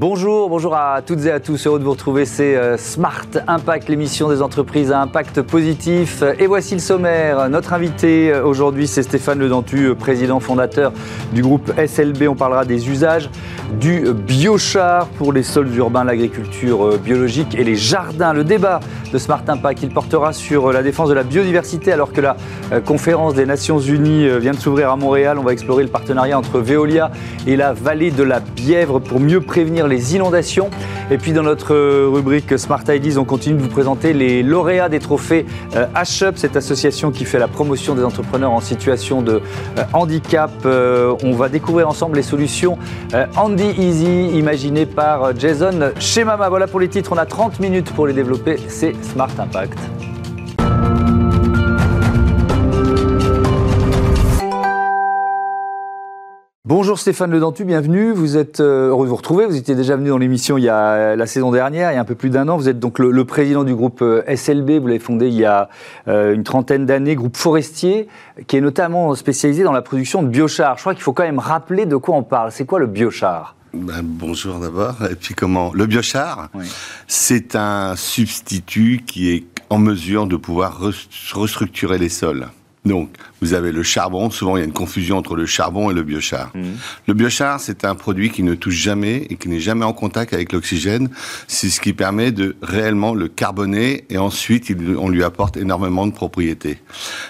Bonjour, bonjour à toutes et à tous. Heureux de vous retrouver. C'est euh, Smart Impact, l'émission des entreprises à impact positif. Et voici le sommaire. Notre invité euh, aujourd'hui, c'est Stéphane Ledentu, euh, président fondateur du groupe SLB. On parlera des usages du biochar pour les sols urbains, l'agriculture biologique et les jardins. Le débat de Smart Impact, il portera sur la défense de la biodiversité alors que la conférence des Nations Unies vient de s'ouvrir à Montréal. On va explorer le partenariat entre Veolia et la vallée de la Bièvre pour mieux prévenir les inondations. Et puis dans notre rubrique Smart Ideas, on continue de vous présenter les lauréats des trophées H-Up, cette association qui fait la promotion des entrepreneurs en situation de euh, handicap. Euh, on va découvrir ensemble les solutions euh, Andy Easy imaginées par Jason chez Mama. Voilà pour les titres, on a 30 minutes pour les développer, c'est Smart Impact. Bonjour Stéphane Ledentu, bienvenue. Vous êtes euh, heureux de vous retrouver. Vous étiez déjà venu dans l'émission il y a la saison dernière, il y a un peu plus d'un an. Vous êtes donc le, président du groupe euh, SLB. Vous l'avez fondé il y a euh, une trentaine d'années, groupe forestier, qui est notamment spécialisé dans la production de biochar. Je crois qu'il faut quand même rappeler de quoi on parle. C'est quoi le biochar? Ben, bonjour d'abord. Et puis comment? Le biochar, c'est un substitut qui est en mesure de pouvoir restructurer les sols. Donc, vous avez le charbon. Souvent, il y a une confusion entre le charbon et le biochar. Mmh. Le biochar, c'est un produit qui ne touche jamais et qui n'est jamais en contact avec l'oxygène. C'est ce qui permet de réellement le carboner et ensuite, on lui apporte énormément de propriétés.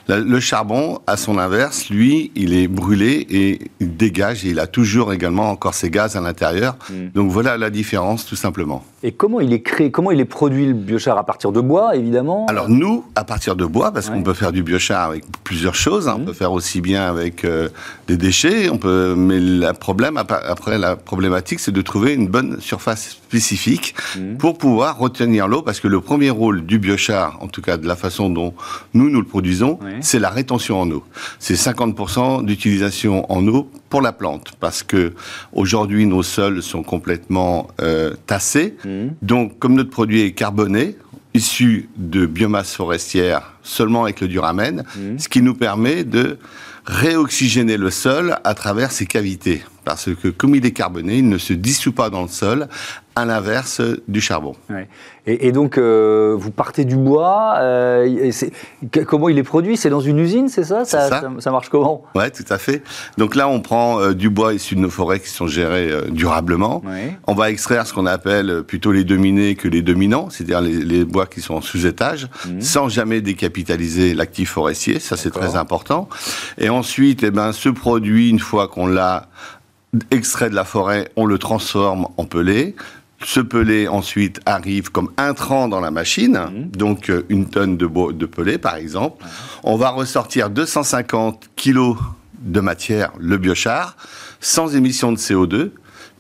Le charbon, à son inverse, lui, il est brûlé et il dégage et il a toujours également encore ses gaz à l'intérieur. Mmh. Donc, voilà la différence, tout simplement. Et comment il est créé Comment il est produit le biochar? À partir de bois, évidemment? Alors, nous, à partir de bois, parce qu'on peut faire du biochar avec plusieurs choses. Hein. On peut faire aussi bien avec euh, des déchets. On peut, mais le problème après la problématique, c'est de trouver une bonne surface spécifique mhm. pour pouvoir retenir l'eau, parce que le premier rôle du biochar, en tout cas de la façon dont nous nous le produisons, c'est la rétention en eau. C'est 50% d'utilisation en eau pour la plante, parce que aujourd'hui nos sols sont complètement euh, tassés. Mhm. Donc, comme notre produit est carboné, issu de biomasse forestière seulement avec le duramène, mmh. ce qui nous permet de réoxygéner le sol à travers ses cavités. Parce que comme il est carboné, il ne se dissout pas dans le sol, à l'inverse du charbon. Et, donc, euh, vous partez du bois. Euh, comment il est produit? C'est dans une usine, c'est ça? Ça, ça marche comment? Ouais, tout à fait. Donc là, on prend euh, du bois issu de nos forêts qui sont gérées durablement. On va extraire ce qu'on appelle plutôt les dominés que les dominants, c'est-à-dire les, bois qui sont en sous-étage, mmh. sans jamais décapitaliser l'actif forestier. Ça, c'est très important. Et ensuite, eh ben, ce produit, une fois qu'on l'a extrait de la forêt, on le transforme en pelé. Ce pelé ensuite arrive comme intrant dans la machine, mhm. donc euh, une tonne de, de pelé par exemple. On va ressortir 250 kilos de matière, le biochar, sans émission de CO2,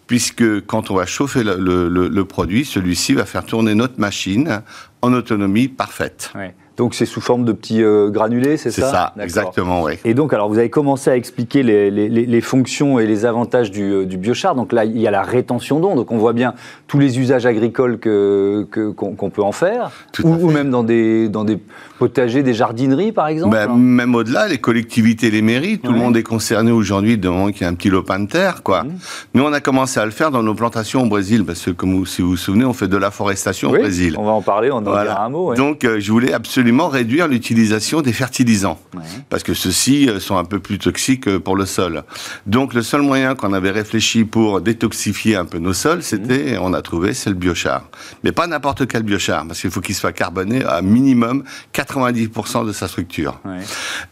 puisque quand on va chauffer le, produit, celui-ci va faire tourner notre machine en autonomie parfaite. Donc c'est sous forme de petits euh, granulés, c'est ça C'est ça, exactement, oui. Et donc, alors vous avez commencé à expliquer les, fonctions et les avantages du, euh, du, biochar. Donc là, il y a la rétention d'eau. Donc on voit bien tous les usages agricoles qu'on que, qu'on peut en faire, ou, même dans des, dans des potagers, des jardineries, par exemple. Ben, même au-delà, les collectivités, les mairies, tout le monde est concerné aujourd'hui de moment qu'il y a un petit lopin de terre, quoi. Mmh. Nous, on a commencé à le faire dans nos plantations au Brésil, parce que comme si vous vous souvenez, on fait de la forestation au Brésil. On va en parler, on en dira un mot. Donc, euh, je voulais absolument réduire l'utilisation des fertilisants, parce que ceux-ci euh, sont un peu plus toxiques euh, pour le sol. Donc le seul moyen qu'on avait réfléchi pour détoxifier un peu nos sols, c'était, mhm. on a trouvé, c'est le biochar. Mais pas n'importe quel biochar, parce qu'il faut qu'il soit carboné à minimum 90% de sa structure.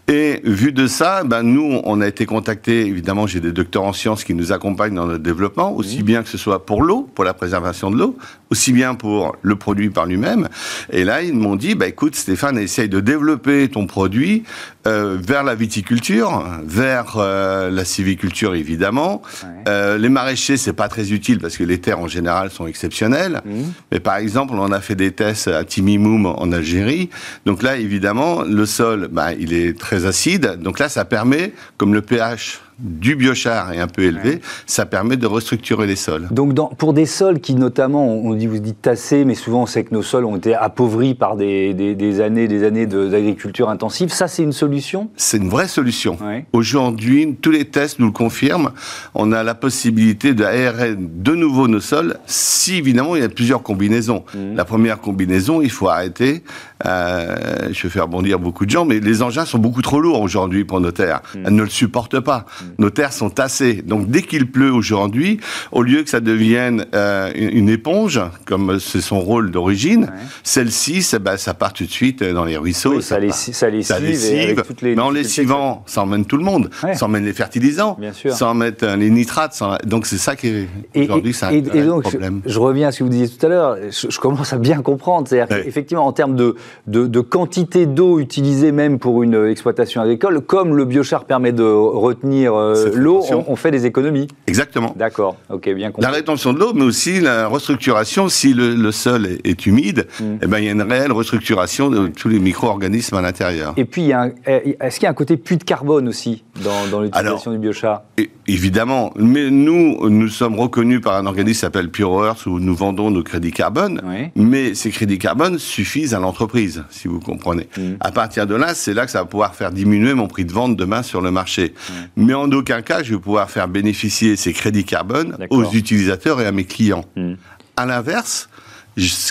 Et vu de ça, ben nous, on a été contactés, évidemment, j'ai des docteurs en sciences qui nous accompagnent dans notre développement, aussi mhm. bien que ce soit pour l'eau, pour la préservation de l'eau, aussi bien pour le produit par lui-même. Et là, ils m'ont dit, bah, écoute, Stéphane, essaye de développer ton produit euh, vers la viticulture, vers euh, la civiculture évidemment. Euh, les maraîchers, c'est pas très utile parce que les terres en général sont exceptionnelles. Mmh. Mais par exemple, on a fait des tests à Timimoum en Algérie. Donc là, évidemment, le sol, bah, il est très acide. Donc là, ça permet, comme le pH du biochar est un peu élevé, ça permet de restructurer les sols. Donc dans, pour des sols qui notamment, on dit, vous dites tassés, mais souvent on sait que nos sols ont été appauvris par des, des, années des années d'agriculture intensive, ça c'est une solution? C'est une vraie solution. Aujourd'hui, tous les tests nous le confirment, on a la possibilité d'aérer de nouveau nos sols si évidemment il y a plusieurs combinaisons. Mmh. La première combinaison, il faut arrêter, euh, je vais faire bondir beaucoup de gens, mais les engins sont beaucoup trop lourds aujourd'hui pour nos terres. Mmh. Elles ne le supportent pas. Mmh. Nos terres sont tassées. Donc dès qu'il pleut aujourd'hui, au lieu que ça devienne euh, une éponge, comme c'est son rôle d'origine, celle-ci, ça, bah, ça, part tout de suite dans les ruisseaux. ça, les, ça, lessive. mais en lessivant, ça emmène tout le monde. Ça emmène les fertilisants, ça emmène euh, les nitrates. Donc c'est ça qui est aujourd'hui c'est un, problème. Je, reviens à ce que vous disiez tout à l'heure. Je, commence à bien comprendre. C'est-à-dire qu'effectivement, en termes de, de, quantité d'eau utilisée même pour une exploitation agricole, comme le biochar permet de retenir euh, l'eau, on, fait des économies. Exactement. D'accord. Ok, bien compris. La rétention de l'eau, mais aussi la restructuration. Si le, sol est, humide, mm. eh ben, il y a une réelle restructuration de tous les micro-organismes à l'intérieur. Et puis, eh, est-ce qu'il y a un côté puits de carbone aussi dans, dans l'utilisation du biochar? Évidemment. Mais nous, nous sommes reconnus par un organisme qui s'appelle Pure Earth, où nous vendons nos crédits carbone. Mais ces crédits carbone suffisent à l'entreprise, si vous comprenez. Mm. À partir de là, c'est là que ça va pouvoir faire diminuer mon prix de vente demain sur le marché. Mais en aucun cas, je vais pouvoir faire bénéficier ces crédits carbone aux utilisateurs et à mes clients. Mm. À l'inverse,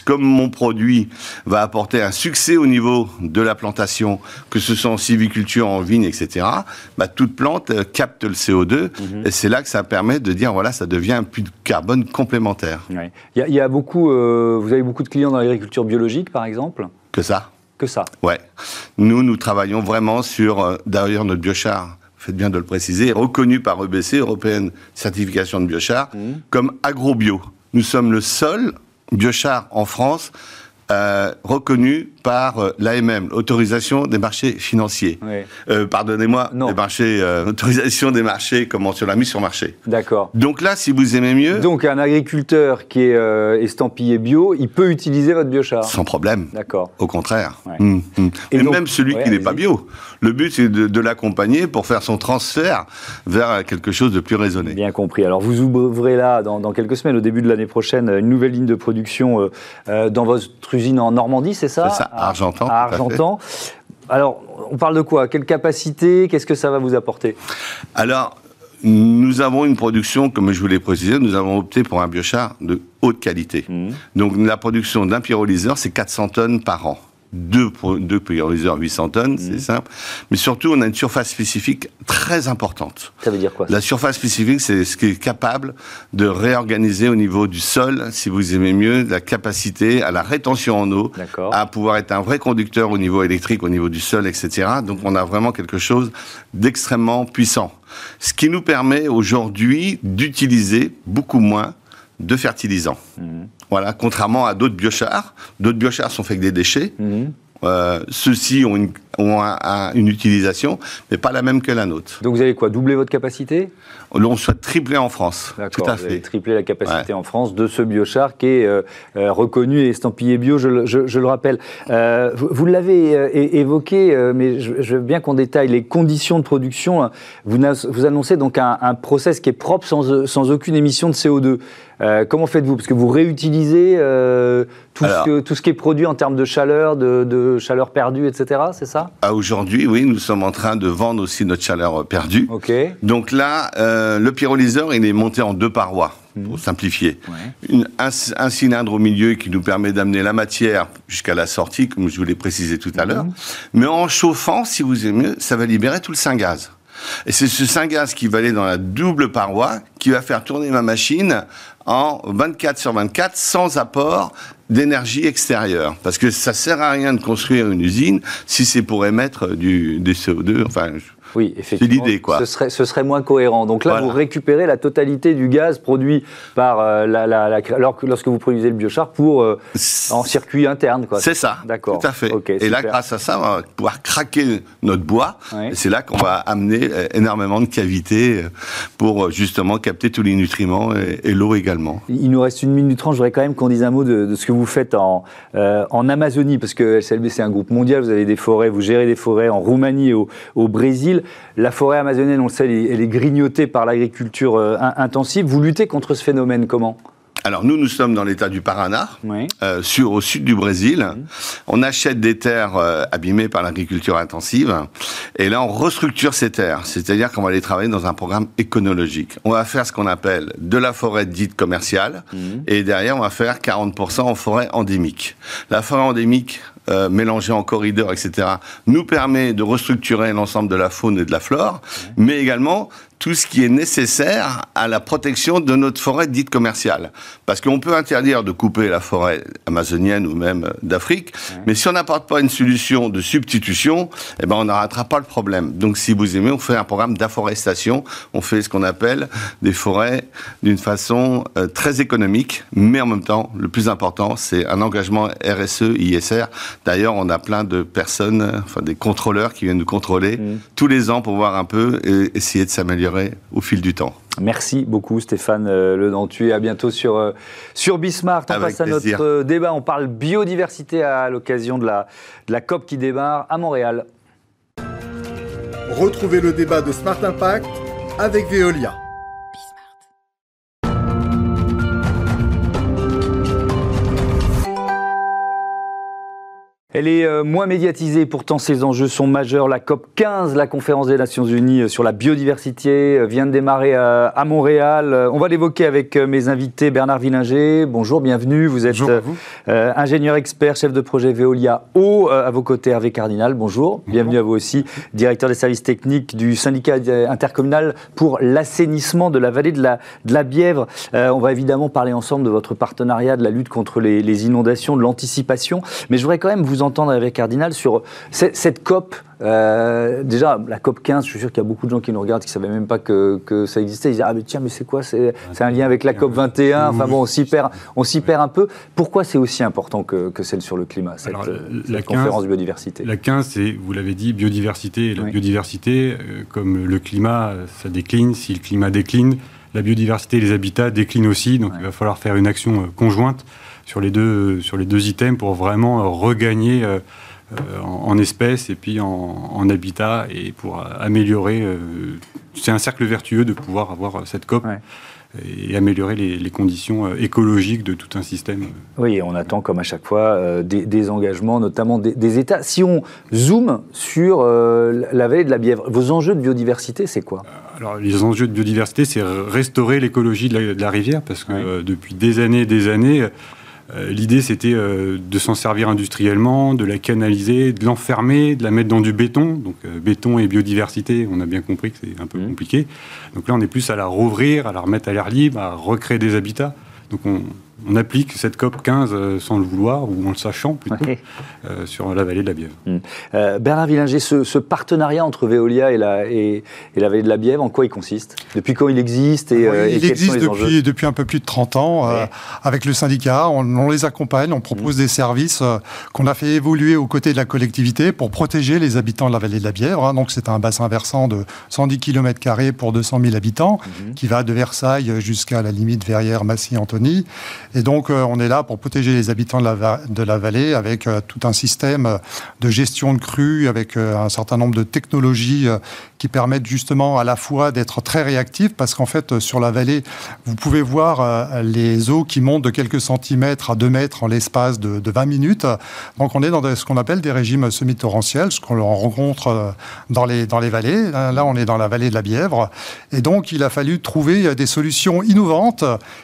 comme mon produit va apporter un succès au niveau de la plantation, que ce soit en civiculture, en vigne, etc., bah, toute plante euh, capte le CO2 mhm. et c'est là que ça permet de dire voilà, ça devient un puits de carbone complémentaire. Il, y a, beaucoup, euh, vous avez beaucoup de clients dans l'agriculture biologique, par exemple? Que ça? Que ça. Ouais. Nous, nous travaillons vraiment sur, euh, d'ailleurs, notre biochar faites bien de le préciser, reconnu par EBC, Européenne Certification de Biochar, mhm. comme agrobio. Nous sommes le seul biochar en France euh, reconnu par euh, l'AMM, l'autorisation des marchés financiers. Euh, pardonnez-moi, des marchés, autorisation des marchés, comment sur la mise sur marché. D'accord. Donc là, si vous aimez mieux. Donc un agriculteur qui est estampillé bio, il peut utiliser votre biochar. Sans problème. D'accord. Au contraire. Hum, hum. Et, même celui qui n'est pas bio. Le but, c'est de, l'accompagner pour faire son transfert vers quelque chose de plus raisonné. Bien compris. Alors vous ouvrez là, dans, dans quelques semaines, au début de l'année prochaine, une nouvelle ligne de production dans votre usine en Normandie, c'est ça? C'est ça, à Argentan. À Argentan. Alors, on parle de quoi? Quelle capacité? Qu'est-ce que ça va vous apporter? Alors, nous avons une production, comme je vous l'ai précisé, nous avons opté pour un biochar de haute qualité. Mmh. Donc, la production d'un pyrolyseur, c'est 400 tonnes par an deux, deux 800 tonnes, c'est mhm. simple. Mais surtout, on a une surface spécifique très importante. Ça veut dire quoi La surface spécifique, c'est ce qui est capable de réorganiser au niveau du sol, si vous aimez mieux, la capacité à la rétention en eau, à pouvoir être un vrai conducteur au niveau électrique, au niveau du sol, etc. Donc, on a vraiment quelque chose d'extrêmement puissant. Ce qui nous permet aujourd'hui d'utiliser beaucoup moins de fertilisants. Mhm. Voilà, contrairement à d'autres biochars. D'autres biochars sont faits avec des déchets. Mhm. Euh, ceux-ci ont, une, ont une, utilisation, mais pas la même que la nôtre. Donc vous allez quoi Doubler votre capacité? On souhaite tripler en France. Tout à fait. tripler la capacité en France de ce biochar qui est euh, euh, reconnu et estampillé bio, je, le rappelle. vous, l'avez évoqué, mais je, veux bien qu'on détaille les conditions de production. Vous, vous annoncez donc un, un, process qui est propre sans, sans aucune émission de CO2. Euh, comment faites-vous? Parce que vous réutilisez euh, tout, ce qui est produit en termes de chaleur, de, chaleur perdue, etc. C'est ça? Aujourd'hui, oui, nous sommes en train de vendre aussi notre chaleur perdue. Donc là, euh, le pyrolyseur, il est monté en deux parois pour mmh. simplifier. un, cylindre au milieu qui nous permet d'amener la matière jusqu'à la sortie, comme je vous l'ai précisé tout à mmh. l'heure. Mais en chauffant, si vous aimez, ça va libérer tout le Saint-Gaz. Et c'est ce Saint-Gaz qui va aller dans la double paroi qui va faire tourner ma machine en 24 sur 24 sans apport d'énergie extérieure. Parce que ça sert à rien de construire une usine si c'est pour émettre du, du CO2. Enfin, oui, effectivement. C'est l'idée, quoi. Ce serait, ce serait moins cohérent. Donc là, vous récupérez la totalité du gaz produit par euh, la, la, lorsque vous produisez le biochar pour euh, en circuit interne, quoi. C'est ça. D'accord. Tout à fait. et là, grâce à ça, on va pouvoir craquer notre bois. C'est là qu'on va amener euh, énormément de cavités pour justement capter tous les nutriments et, l'eau également. Il nous reste une minute trente. Je voudrais quand même qu'on dise un mot de, ce que vous faites en, en Amazonie, parce que SLB c'est un groupe mondial. Vous avez des forêts, vous gérez des forêts en Roumanie et au, au Brésil. La forêt amazonienne, on le sait, elle est grignotée par l'agriculture intensive. Vous luttez contre ce phénomène comment? Alors nous, nous sommes dans l'état du Paraná, euh, sur au sud du Brésil. On achète des terres euh, abîmées par l'agriculture intensive, et là on restructure ces terres, c'est-à-dire qu'on va les travailler dans un programme éconologique. On va faire ce qu'on appelle de la forêt dite commerciale, mhm. et derrière on va faire 40% en forêt endémique. La forêt endémique, euh, en corridor, etc., nous permet de restructurer l'ensemble de la faune et de la flore, mais également tout ce qui est nécessaire à la protection de notre forêt dite commerciale. Parce qu'on peut interdire de couper la forêt amazonienne ou même d'Afrique, mais si on n'apporte pas une solution de substitution, eh ben on n'arrêtera pas le problème. Donc si vous aimez, on fait un programme d'afforestation, on fait ce qu'on appelle des forêts d'une façon euh, très économique, mais en même temps, le plus important, c'est un engagement RSE, ISR. D'ailleurs, on a plein de personnes, enfin des contrôleurs qui viennent nous contrôler mmh. tous les ans pour voir un peu et essayer de s'améliorer au fil du temps. Merci beaucoup Stéphane euh, Le Dentu et à bientôt sur, euh, sur Bismarck. On passe à notre euh, débat, on parle biodiversité à l'occasion de la, de la COP qui démarre à Montréal. Retrouvez le débat de Smart Impact avec Veolia. Elle est euh, moins médiatisée, pourtant ses enjeux sont majeurs. La COP 15, la conférence des Nations Unies euh, sur la biodiversité, euh, vient de démarrer à Montréal. On va l'évoquer avec mes invités. Bernard Villinger, bonjour, bienvenue. Vous êtes ingénieur expert, chef de projet Veolia Eau. à vos côtés, Hervé Cardinal, bonjour. Bienvenue à vous aussi, directeur des services techniques du syndicat intercommunal pour l'assainissement de la vallée de la, de la Bièvre. on va évidemment parler ensemble de votre partenariat, de la lutte contre les, les inondations, de l'anticipation. Mais je voudrais quand même vous entendre avec Cardinal sur cette, COP. Euh, déjà, la COP 15, je suis sûr qu'il y a beaucoup de gens qui nous regardent qui ne savaient même pas que, ça existait. Ils disent Ah, mais tiens, mais c'est quoi C'est un lien avec la COP 21. Enfin bon, on s'y perd, on s'y perd un peu. Pourquoi c'est aussi important que, celle sur le climat, cette, la, conférence biodiversité? La 15, c'est, vous l'avez dit, biodiversité. la biodiversité, euh, comme le climat, ça décline. Si le climat décline, la biodiversité et les habitats déclinent aussi. Donc il va falloir faire une action euh, conjointe sur les deux, sur les deux items pour vraiment regagner euh, euh, en, espèces et puis en, habitat et pour améliorer. Euh, c'est un cercle vertueux de pouvoir avoir cette COP. et améliorer les, conditions écologiques de tout un système. Oui, on attend comme à chaque fois des, engagements, notamment des, États. Si on zoome sur la vallée de la Bièvre, vos enjeux de biodiversité, c'est quoi? Alors, les enjeux de biodiversité, c'est restaurer l'écologie de, la rivière, parce que depuis des années et des années, euh, l'idée, c'était euh, de s'en servir industriellement, de la canaliser, de l'enfermer, de la mettre dans du béton. Donc, euh, béton et biodiversité, on a bien compris que c'est un peu mmh. compliqué. Donc là, on est plus à la rouvrir, à la remettre à l'air libre, à recréer des habitats. Donc, on, on applique cette COP 15 euh, sans le vouloir, ou en le sachant plutôt, euh, sur la vallée de la Bièvre. Hmm. Euh, Bernard Villinger, ce, partenariat entre Veolia et la, et, la vallée de la Bièvre, en quoi il consiste? Depuis quand il existe et, Il existe depuis, depuis un peu plus de 30 ans. avec le syndicat, on, les accompagne, on propose hmm. des services qu'on a fait évoluer aux côtés de la collectivité pour protéger les habitants de la vallée de la Bièvre. Hein. Donc c'est un bassin versant de 110 km pour 200 000 habitants, hmm. qui va de Versailles jusqu'à la limite Verrières-Massy-Antony. Et donc, euh, on est là pour protéger les habitants de la, de la vallée avec euh, tout un système de gestion de crues, avec euh, un certain nombre de technologies qui permettent justement à la fois d'être très réactifs, parce qu'en fait, sur la vallée, vous pouvez voir les eaux qui montent de quelques centimètres à 2 mètres en l'espace de, 20 minutes. Donc, on est dans ce qu'on appelle des régimes semi-torrentiels, ce qu'on rencontre dans les, dans les vallées. Là, on est dans la vallée de la Bièvre. Et donc, il a fallu trouver des solutions innovantes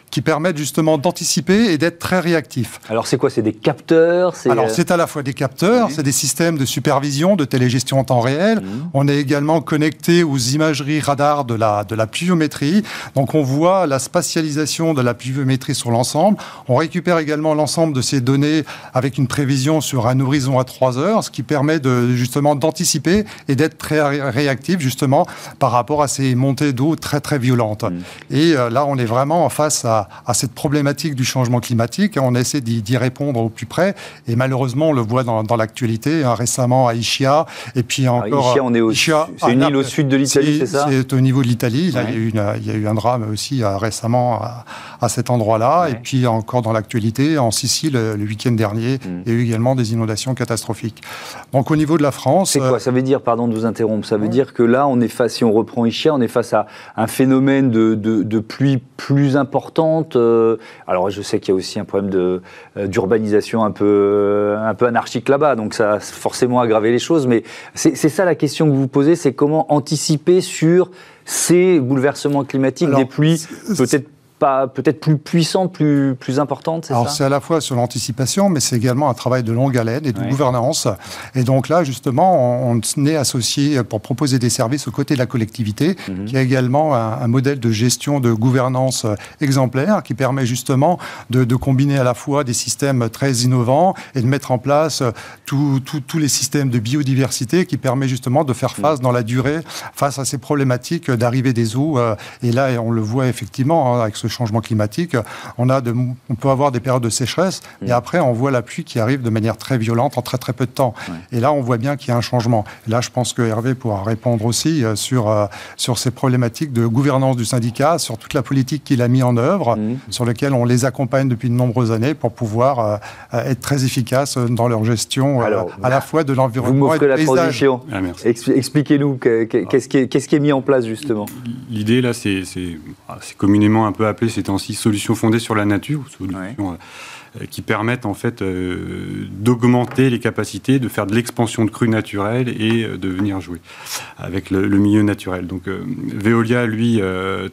qui permettent justement d'anticiper et d'être très réactif. Alors c'est quoi? C'est des capteurs? Alors euh, c'est à la fois des capteurs, c'est des systèmes de supervision, de télégestion en temps réel. Mmh. On est également connecté aux imageries radar de la, de la pluviométrie. Donc on voit la spatialisation de la pluviométrie sur l'ensemble. On récupère également l'ensemble de ces données avec une prévision sur un horizon à 3 heures, ce qui permet de, justement d'anticiper et d'être très réactif justement par rapport à ces montées d'eau très très violentes. Mmh. Et euh, là on est vraiment en face à, à cette problématique du du changement climatique. On essaie d'y répondre au plus près. Et malheureusement, on le voit dans, l'actualité, hein, récemment à Ischia. Et puis encore. Ischia, on est au, c'est une île au sud de l'Italie, c'est ça C'est au niveau de l'Italie. il, y a eu il y a eu un drame aussi récemment à, cet endroit-là. Et puis encore dans l'actualité, en Sicile, le week-end dernier, mm. il y a eu également des inondations catastrophiques. Donc au niveau de la France. C'est quoi? Ça veut dire, pardon de vous interrompre, ça veut dire que là, on est face, si on reprend Ischia, on est face à un phénomène de, de, pluie plus importante. Euh, alors je sais qu'il y a aussi un problème de, euh, d'urbanisation un peu, euh, un peu anarchique là-bas, donc ça a forcément aggravé les choses. Mais c'est, ça la question que vous vous posez, c'est comment anticiper sur ces bouleversements climatiques, des pluies peut-être peut-être plus puissante, plus, plus importante, c'est ça c'est à la fois sur l'anticipation, mais c'est également un travail de longue haleine et de gouvernance. Et donc là, justement, on, est associé pour proposer des services aux côtés de la collectivité, mhm. qui a également un, modèle de gestion de gouvernance exemplaire, qui permet justement de, combiner à la fois des systèmes très innovants et de mettre en place tous les systèmes de biodiversité qui permet justement de faire face mhm. dans la durée face à ces problématiques d'arrivée des eaux. Euh, et là, on le voit effectivement hein, avec ce changement climatique, on, a de, on peut avoir des périodes de sécheresse, et mm. après, on voit la pluie qui arrive de manière très violente en très très peu de temps. Et là, on voit bien qu'il y a un changement. là, je pense que Hervé pourra répondre aussi euh, sur, euh, sur ces problématiques de gouvernance du syndicat, sur toute la politique qu'il a mis en œuvre, mm. sur lesquelles on les accompagne depuis de nombreuses années pour pouvoir euh, être très efficaces dans leur gestion à la fois de l'environnement et de la transition. Ah, expliquez-nous qu'est-ce qui, qui, est mis en place justement. L'idée là, c'est ah, communément un peu appelé ces temps-ci solutions fondées sur la nature, solutions euh, qui permettent en fait euh, d'augmenter les capacités, de faire de l'expansion de crues naturelles et euh, de venir jouer avec le, milieu naturel. Donc Veolia, lui,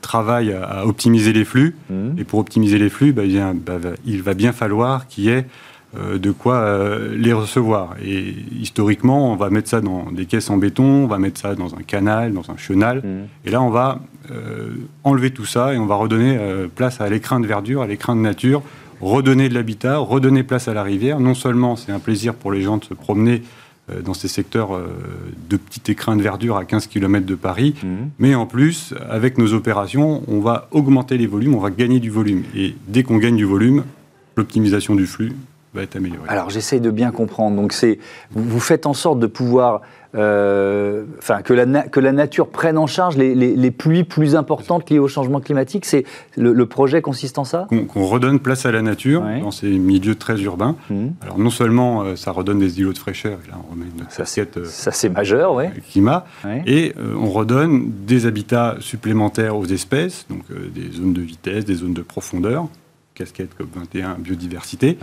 travaille à, optimiser les flux, mmh. et pour optimiser les flux, bah, bah, il va bien falloir qu'il y ait de quoi les recevoir. Et historiquement, on va mettre ça dans des caisses en béton, on va mettre ça dans un canal, dans un chenal. Mmh. Et là, on va euh, enlever tout ça et on va redonner euh, place à l'écrin de verdure, à l'écrin de nature, redonner de l'habitat, redonner place à la rivière. Non seulement c'est un plaisir pour les gens de se promener euh, dans ces secteurs de petits écrins de verdure à 15 km de Paris, mhm. mais en plus, avec nos opérations, on va augmenter les volumes, on va gagner du volume. Et dès qu'on gagne du volume, l'optimisation du flux va être améliorée. Alors j'essaye de bien comprendre. Donc c'est vous faites en sorte de pouvoir euh, enfin, que, la que la nature prenne en charge les, pluies plus importantes liées au changement climatique. C'est le, projet consiste en ça? Qu'on redonne place à la nature dans ces milieux très urbains. Mmh. Alors non seulement euh, ça redonne des îlots de fraîcheur, et là on remet une ça, euh, ça c'est majeur, oui. Climat, et on redonne des habitats supplémentaires aux espèces, donc des zones de vitesse, des zones de profondeur, casquette COP21, biodiversité.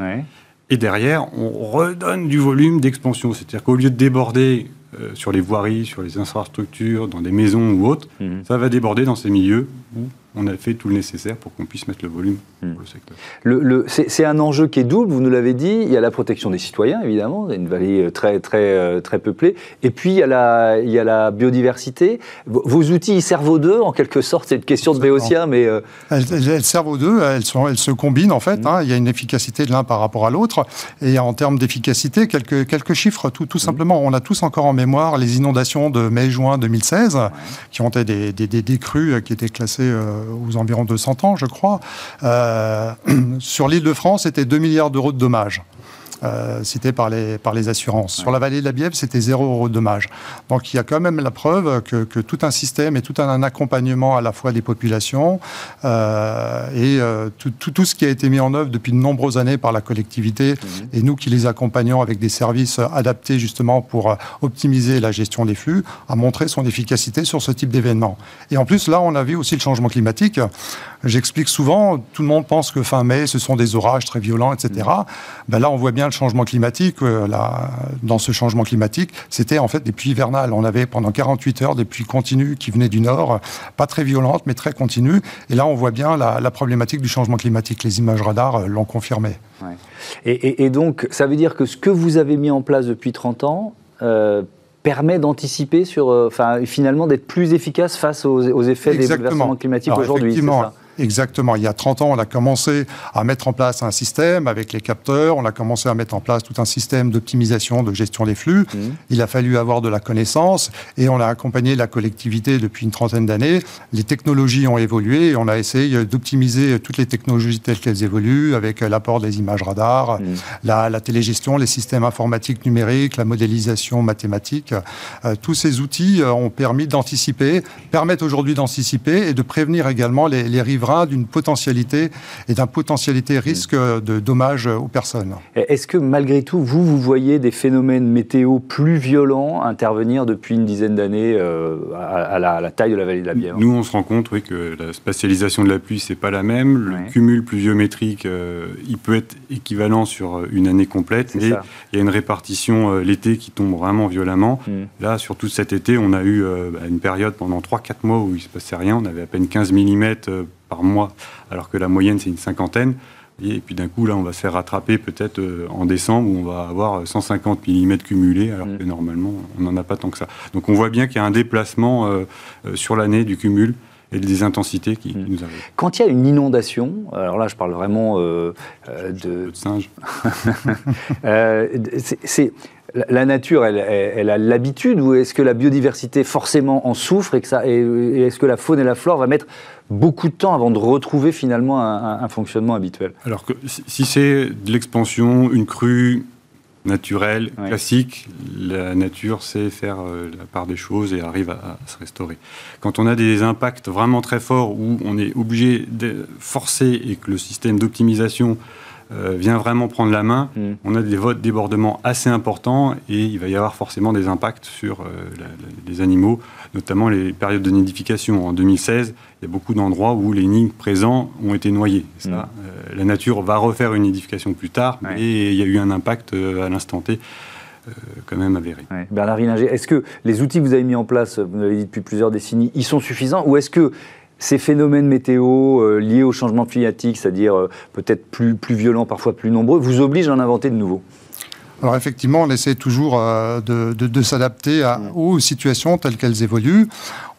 Et derrière, on redonne du volume d'expansion. C'est-à-dire qu'au lieu de déborder euh, sur les voiries, sur les infrastructures, dans des maisons ou autres, mhm. ça va déborder dans ces milieux où on a fait tout le nécessaire pour qu'on puisse mettre le volume pour hmm. le secteur. Le, c'est un enjeu qui est double, vous nous l'avez dit. Il y a la protection des citoyens, évidemment, une vallée euh, très, très, euh, très peuplée. Et puis, il y a la, il y a la biodiversité. Vos outils, ils servent aux deux, en quelque sorte. C'est une question de Béotien, mais... Euh, elles, servent aux deux, elles, sont, elles se combinent, en fait. Hmm. Hein. Il y a une efficacité de l'un par rapport à l'autre. Et en termes d'efficacité, quelques, quelques chiffres, tout, tout hmm. simplement. On a tous encore en mémoire les inondations de mai-juin 2016, qui ont été des, des, des, crues qui étaient classées aux environs de 100 ans, je crois. Euh, sur l'île de France, c'était 2 milliards d'euros de dommages euh, cité par les, par les assurances. Sur la vallée de la Bièvre, c'était zéro euro de dommage. Donc il y a quand même la preuve que, que tout un système et tout un accompagnement à la fois des populations euh, et euh, tout, tout, ce qui a été mis en œuvre depuis de nombreuses années par la collectivité mhm. et nous qui les accompagnons avec des services adaptés justement pour euh, optimiser la gestion des flux, a montré son efficacité sur ce type d'événement. Et en plus, là, on a vu aussi le changement climatique. J'explique souvent, tout le monde pense que fin mai, ce sont des orages très violents, etc. Mhm. Ben là, on voit bien le changement climatique, euh, dans ce changement climatique, c'était en fait des pluies hivernales. On avait pendant 48 heures des pluies continues qui venaient du nord, pas très violentes, mais très continues. Et là, on voit bien la, problématique du changement climatique. Les images radars euh, l'ont confirmé. Et, donc, ça veut dire que ce que vous avez mis en place depuis 30 ans, euh, permet d'anticiper sur, enfin, finalement, d'être plus efficace face aux, effets des bouleversements climatiques aujourd'hui. Exactement. Il y a 30 ans, on a commencé à mettre en place un système avec les capteurs, on a commencé à mettre en place tout un système d'optimisation, de gestion des flux. Mmh. Il a fallu avoir de la connaissance et on a accompagné la collectivité depuis une trentaine d'années. Les technologies ont évolué et on a essayé d'optimiser toutes les technologies telles qu'elles évoluent avec l'apport des images radars, mmh. la, la, télégestion, les systèmes informatiques numériques, la modélisation mathématique. Euh, tous ces outils euh, ont permis d'anticiper, permettent aujourd'hui d'anticiper et de prévenir également les, les riverains d'une potentialité et d'un potentialité risque de dommages aux personnes. Est-ce que malgré tout, vous, vous voyez des phénomènes météo plus violents intervenir depuis une dizaine d'années euh, à, la, taille de la vallée de la Bièvre Nous, on se rend compte oui, que la spatialisation de la pluie, c'est pas la même. Le cumul pluviométrique, euh, il peut être équivalent sur une année complète, mais il y a une répartition euh, l'été qui tombe vraiment violemment. Hmm. Là, surtout cet été, on a eu bah, une période pendant 3-4 mois où il se passait rien. On avait à peine 15 mm par mois, alors que la moyenne, c'est une cinquantaine. Et puis d'un coup, là, on va se faire rattraper peut-être euh, en décembre où on va avoir 150 mm cumulés, alors que mm. normalement, on n'en a pas tant que ça. Donc on voit bien qu'il y a un déplacement euh, euh, sur l'année du cumul et des intensités qui, mm. nous arrivent. Quand il y a une inondation, alors là je parle vraiment de... de singe. c'est la nature, elle, a l'habitude ou est-ce que la biodiversité forcément en souffre et, que ça, et, est-ce que la faune et la flore va mettre beaucoup de temps avant de retrouver finalement un, fonctionnement habituel? Alors que si c'est de l'expansion, une crue naturelle, classique, la nature sait faire euh, la part des choses et arrive à, se restaurer. Quand on a des impacts vraiment très forts où on est obligé de forcer et que le système d'optimisation vient vraiment prendre la main, mm. on a des votes débordements assez importants et il va y avoir forcément des impacts sur euh, les animaux, notamment les périodes de nidification. En 2016, il y a beaucoup d'endroits où les nids présents ont été noyés. Ça, mm. euh, la nature va refaire une nidification plus tard, mais il y a eu un impact à l'instant T. quand même avéré. Bernard Rininger, est-ce que les outils que vous avez mis en place, vous l'avez dit depuis plusieurs décennies, ils sont suffisants ou est-ce que ces phénomènes météo euh, liés au changement climatique, c'est-à-dire euh, peut-être plus, plus violents, parfois plus nombreux, vous obligent à en inventer de nouveaux alors effectivement, on essaie toujours euh, de, s'adapter aux situations telles qu'elles évoluent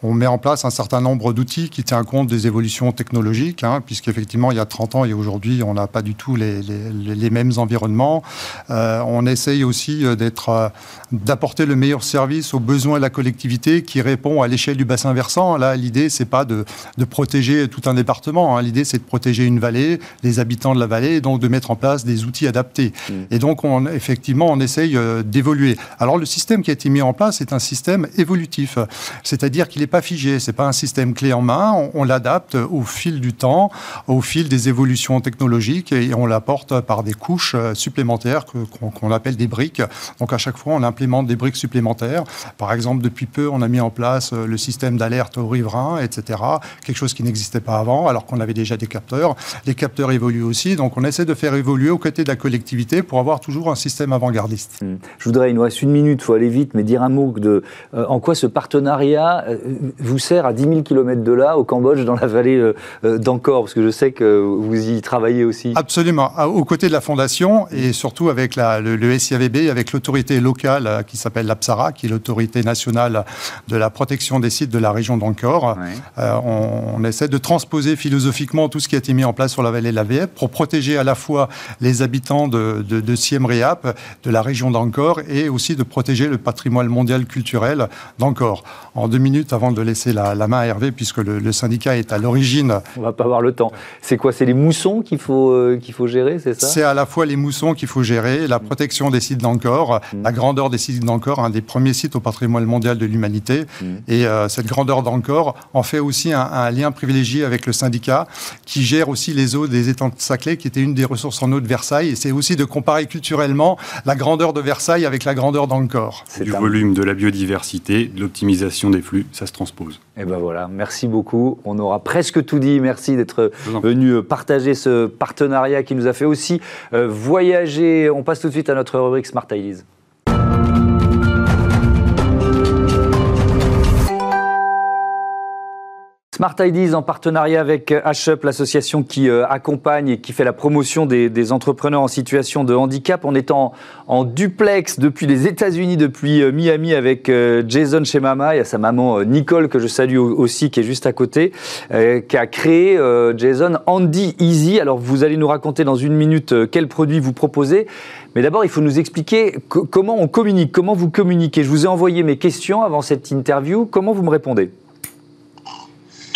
on met en place un certain nombre d'outils qui tiennent compte des évolutions technologiques, hein, puisqu'effectivement, il y a 30 ans et aujourd'hui, on n'a pas du tout les, mêmes environnements. Euh, on essaye aussi euh, d'être, d'apporter le meilleur service aux besoins de la collectivité qui répond à l'échelle du bassin versant. Là, l'idée, c'est pas de, protéger tout un département. Hein. L'idée, c'est de protéger une vallée, les habitants de la vallée, et donc de mettre en place des outils adaptés. Mmh. Et donc, on, effectivement, on essaye d'évoluer. Alors, le système qui a été mis en place est un système évolutif, c'est-à-dire qu'il est pas figé, c'est pas un système clé en main. On, l'adapte au fil du temps, au fil des évolutions technologiques et on l'apporte par des couches euh, supplémentaires qu'on appelle des briques. Donc à chaque fois, on implémente des briques supplémentaires. Par exemple, depuis peu, on a mis en place euh, le système d'alerte aux riverains, etc. Quelque chose qui n'existait pas avant, alors qu'on avait déjà des capteurs. Les capteurs évoluent aussi, donc on essaie de faire évoluer aux côtés de la collectivité pour avoir toujours un système avant-gardiste. Hmm. Je voudrais, il nous reste une minute, il faut aller vite, mais dire un mot de euh, en quoi ce partenariat vous sert à 10 000 km de là, au Cambodge, dans la vallée euh, euh, d'Angkor? Parce que je sais que vous y travaillez aussi. Absolument. Aux côtés de la Fondation et surtout avec la, le, SIAVB, avec l'autorité locale euh, qui s'appelle l'APSARA, qui est l'autorité nationale de la protection des sites de la région d'Angkor. on, essaie de transposer philosophiquement tout ce qui a été mis en place sur la vallée de la Viette pour protéger à la fois les habitants de, de, Siem Reap, de la région d'Angkor, et aussi de protéger le patrimoine mondial culturel d'Angkor. En deux minutes, avant de laisser la, main à Hervé, puisque le, syndicat est à l'origine. On va pas avoir le temps. C'est quoi C'est les moussons qu'il faut, euh, qu'il faut gérer, c'est ça? C'est à la fois les moussons qu'il faut gérer, la protection des sites d'Angkor, mm. la grandeur des sites d'Angkor, un des premiers sites au patrimoine mondial de l'humanité. Mm. Et euh, cette grandeur d'Angkor en fait aussi un, lien privilégié avec le syndicat, qui gère aussi les eaux des étangs de Saclay, qui était une des ressources en eau de Versailles. Et c'est aussi de comparer culturellement la grandeur de Versailles avec la grandeur d'Angkor. Du volume, de la biodiversité, de l'optimisation des flux, ça se transpose et ben voilà, merci beaucoup. On aura presque tout dit. Merci d'être venu partager ce partenariat qui nous a fait aussi euh, voyager. On passe tout de suite à notre rubrique Smart Ideas. Smart IDs en partenariat avec HUP, l'association qui euh, accompagne et qui fait la promotion des, entrepreneurs en situation de handicap. On est en, duplex depuis les États-Unis, depuis euh, Miami avec euh, Jason chez Mama. Il y a sa maman Nicole que je salue aussi qui est juste à côté, qui a créé Jason Andy Easy. Alors vous allez nous raconter dans une minute quel produit vous proposez. Mais d'abord, il faut nous expliquer comment on communique, comment vous communiquez. Je vous ai envoyé mes questions avant cette interview. Comment vous me répondez?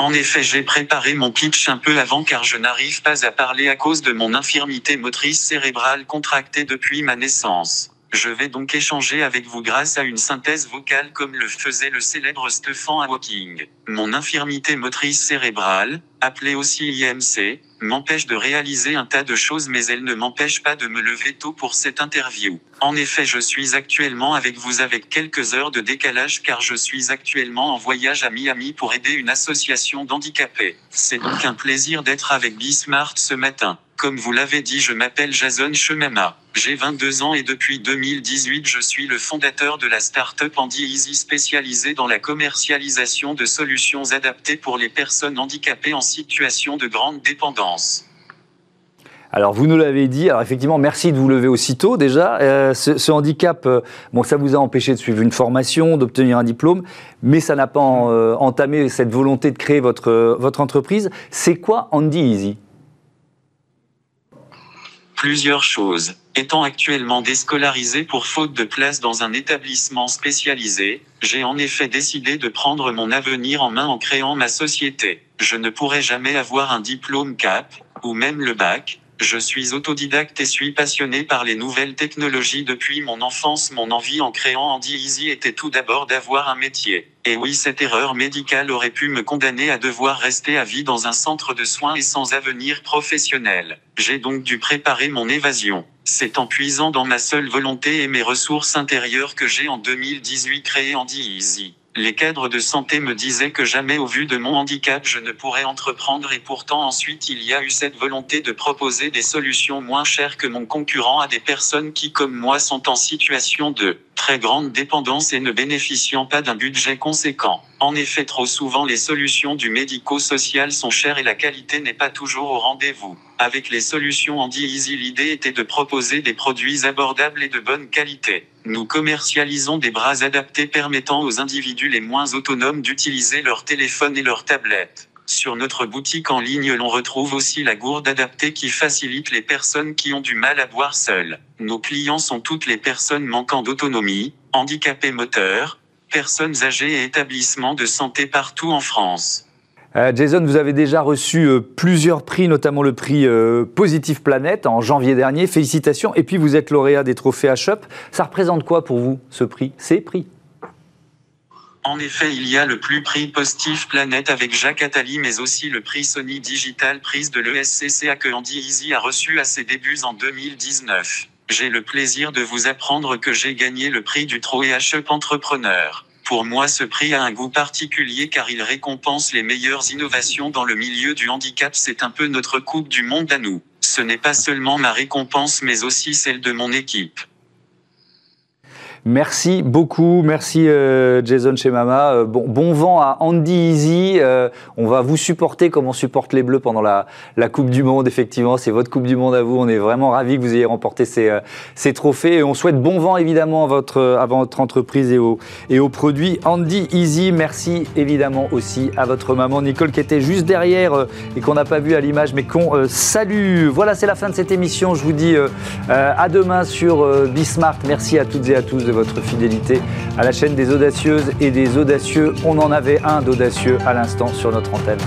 En effet, j'ai préparé mon pitch un peu avant car je n'arrive pas à parler à cause de mon infirmité motrice cérébrale contractée depuis ma naissance. Je vais donc échanger avec vous grâce à une synthèse vocale comme le faisait le célèbre Stephen Hawking. Mon infirmité motrice cérébrale, appelée aussi IMC, m'empêche de réaliser un tas de choses mais elle ne m'empêche pas de me lever tôt pour cette interview. En effet, je suis actuellement avec vous avec quelques heures de décalage car je suis actuellement en voyage à Miami pour aider une association d'handicapés. C'est donc un plaisir d'être avec Bismart ce matin. Comme vous l'avez dit, je m'appelle Jason Chemama. J'ai 22 ans et depuis 2018, je suis le fondateur de la start-up Andy Easy spécialisée dans la commercialisation de solutions adaptées pour les personnes handicapées en situation de grande dépendance. Alors vous nous l'avez dit, alors effectivement merci de vous lever aussitôt déjà. Euh, ce, handicap, euh, bon ça vous a empêché de suivre une formation, d'obtenir un diplôme, mais ça n'a pas euh, entamé cette volonté de créer votre, votre entreprise. C'est quoi Andy Easy? Plusieurs choses. Étant actuellement déscolarisé pour faute de place dans un établissement spécialisé, j'ai en effet décidé de prendre mon avenir en main en créant ma société. Je ne pourrai jamais avoir un diplôme CAP, ou même le bac, je suis autodidacte et suis passionné par les nouvelles technologies depuis mon enfance. Mon envie en créant Andy Easy était tout d'abord d'avoir un métier. Et oui, cette erreur médicale aurait pu me condamner à devoir rester à vie dans un centre de soins et sans avenir professionnel. J'ai donc dû préparer mon évasion. C'est en puisant dans ma seule volonté et mes ressources intérieures que j'ai en 2018 créé Andy Easy. Les cadres de santé me disaient que jamais au vu de mon handicap je ne pourrais entreprendre et pourtant ensuite il y a eu cette volonté de proposer des solutions moins chères que mon concurrent à des personnes qui comme moi sont en situation de très grande dépendance et ne bénéficiant pas d'un budget conséquent. En effet, trop souvent les solutions du médico-social sont chères et la qualité n'est pas toujours au rendez-vous. Avec les solutions Andy Easy, l'idée était de proposer des produits abordables et de bonne qualité. Nous commercialisons des bras adaptés permettant aux individus les moins autonomes d'utiliser leur téléphone et leur tablette. Sur notre boutique en ligne, l'on retrouve aussi la gourde adaptée qui facilite les personnes qui ont du mal à boire seules. Nos clients sont toutes les personnes manquant d'autonomie, handicapés moteurs, personnes âgées et établissements de santé partout en France. Euh, Jason, vous avez déjà reçu euh, plusieurs prix, notamment le prix euh, Positive Planète en janvier dernier. Félicitations. Et puis vous êtes lauréat des trophées HUP. Ça représente quoi pour vous, ce prix Ces prix? En effet, il y a le plus prix Positive Planète avec Jacques Attali, mais aussi le prix Sony Digital Prise de l'ESCCA que Andy Easy a reçu à ses débuts en 2019. J'ai le plaisir de vous apprendre que j'ai gagné le prix du Troé HUP Entrepreneur. Pour moi, ce prix a un goût particulier car il récompense les meilleures innovations dans le milieu du handicap. C'est un peu notre Coupe du Monde à nous. Ce n'est pas seulement ma récompense mais aussi celle de mon équipe. Merci beaucoup, merci euh, Jason chez Mama. Euh, bon, vent à Andy Easy. Euh, on va vous supporter comme on supporte les Bleus pendant la, Coupe du Monde. Effectivement, c'est votre Coupe du Monde à vous. On est vraiment ravis que vous ayez remporté ces, ces trophées. Et on souhaite bon vent évidemment à votre, à votre entreprise et aux, et aux produits Andy Easy. Merci évidemment aussi à votre maman Nicole qui était juste derrière et qu'on n'a pas vu à l'image, mais qu'on salue. Voilà, c'est la fin de cette émission. Je vous dis à demain sur Bismart. Merci à toutes et à tous votre fidélité à la chaîne des audacieuses et des audacieux. On en avait un d'audacieux à l'instant sur notre antenne.